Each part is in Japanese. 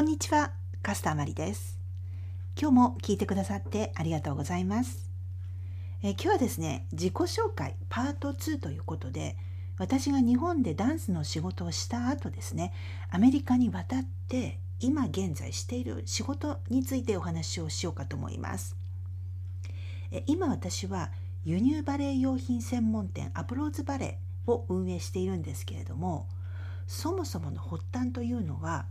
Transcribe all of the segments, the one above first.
こんにちは、カスタマリです。今日も聞いてくださってありがとうございます。え今日はですね、自己紹介パート2ということで、私が日本でダンスの仕事をした後ですね、アメリカに渡って今現在している仕事についてお話をしようかと思います。え今私は輸入バレエ用品専門店アプローズバレエを運営しているんですけれども、そもそもの発端というのは、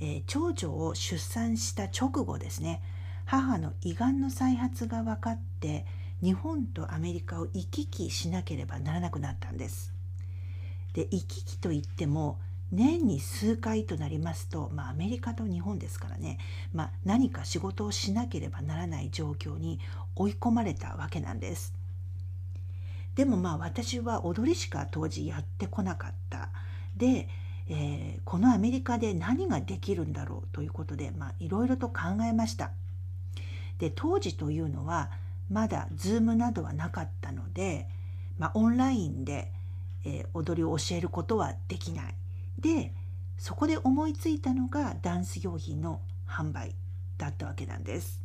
えー、長女を出産した直後ですね母の胃がんの再発が分かって日本とアメリカを行き来しなければならなくなったんです。で行き来といっても年に数回となりますと、まあ、アメリカと日本ですからね、まあ、何か仕事をしなければならない状況に追い込まれたわけなんです。でもまあ私は踊りしか当時やってこなかった。でえー、このアメリカで何ができるんだろうということでいろいろと考えました。で当時というのはまだ Zoom などはなかったので、まあ、オンラインで、えー、踊りを教えることはできない。でそこで思いついたのがダンス用品の販売だったわけなんです。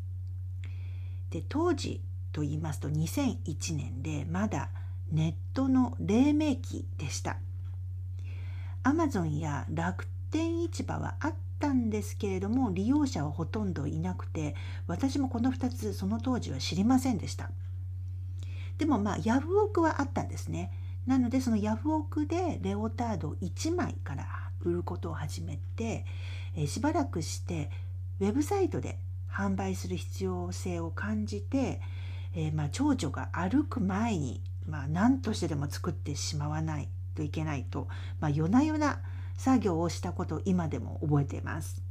で当時と言いますと2001年でまだネットの黎明期でした。アマゾンや楽天市場はあったんですけれども利用者はほとんどいなくて私もこの2つその当時は知りませんでした。でもまあヤフオクはあったんですね。なのでそのヤフオクでレオタード1枚から売ることを始めて、えしばらくしてウェブサイトで販売する必要性を感じて、えー、まあ長女が歩く前に、まあ、何としてでも作ってしまわない。といけないと、まあ、夜な夜な作業をしたことを今でも覚えています。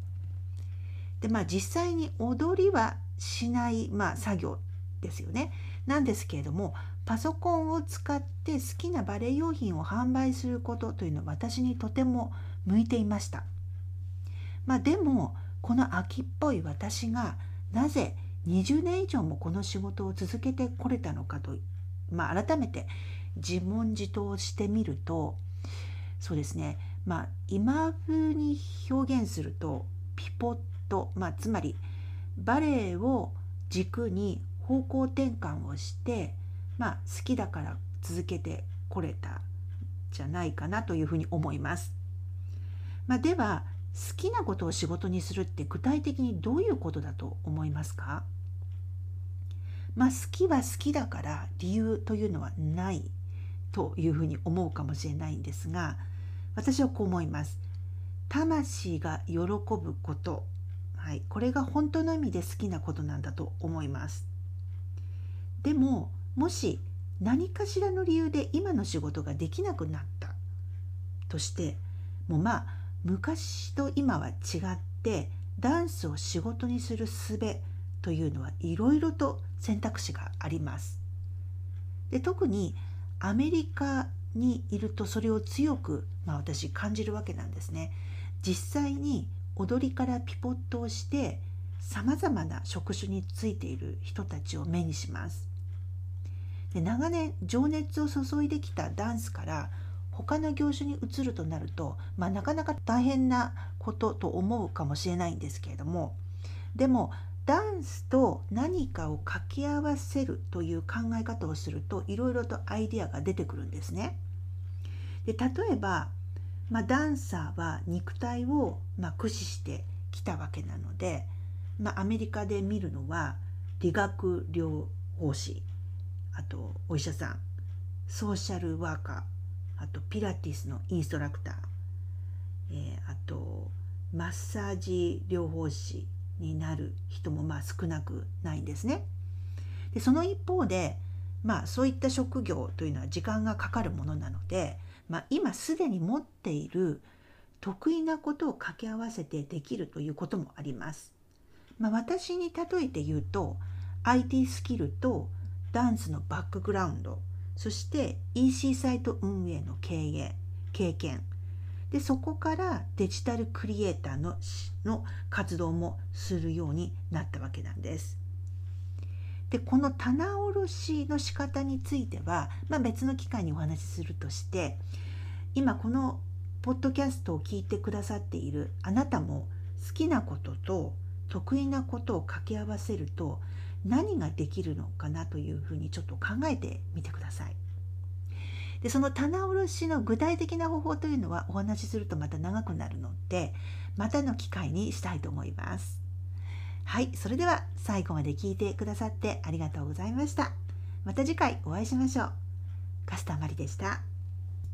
でまあ実際に踊りはしない、まあ、作業ですよね。なんですけれどもパソコンを使って好きなバレエ用品を販売することというのは私にとても向いていました。まあ、でもこの秋っぽい私がなぜ20年以上もこの仕事を続けてこれたのかと、まあ、改めて自問自答してみるとそうですね。まあ今風に表現するとピポット、まあ、つまりバレエを軸に方向転換をして、まあ、好きだから続けてこれたじゃないかなというふうに思います。まあ、では好きなことを仕事にするって具体的にどういうことだと思いますか？まあ好きは好きだから理由というのはない。というふうに思うかもしれないんですが私はこう思います。魂が喜ぶこと、はい、これが本当の意味で好きなことなんだと思います。でももし何かしらの理由で今の仕事ができなくなったとしてもうまあ昔と今は違ってダンスを仕事にする術というのはいろいろと選択肢があります。で特にアメリカにいるとそれを強く、まあ、私感じるわけなんですね。実際に踊りからピポットをしてさまざまな職種についている人たちを目にします。で長年情熱を注いできたダンスから他の業種に移るとなると、まあ、なかなか大変なことと思うかもしれないんですけれどもでもダンスと何かを掛け合わせるという考え方をするといろいろとアイデアが出てくるんですね。で例えば、まあ、ダンサーは肉体を、まあ、駆使してきたわけなので、まあ、アメリカで見るのは理学療法士あとお医者さんソーシャルワーカーあとピラティスのインストラクター、えー、あとマッサージ療法士になる人もまあ少なくないんですね。でその一方で、まあ、そういった職業というのは時間がかかるものなので、まあ、今すでに持っている得意なことを掛け合わせてできるということもあります。まあ、私に例えて言うと IT スキルとダンスのバックグラウンドそして EC サイト運営の経営経験でそこからデジタルクリエイターのの活動もするようになったわけなんです。でこの棚卸しの仕方については、まあ、別の機会にお話しするとして今このポッドキャストを聞いてくださっているあなたも好きなことと得意なことを掛け合わせると何ができるのかなというふうにちょっと考えてみてください。でその棚卸しの具体的な方法というのはお話しするとまた長くなるのでまたの機会にしたいと思います。はい、それでは最後まで聞いてくださってありがとうございました。また次回お会いしましょう。カスタマリでした。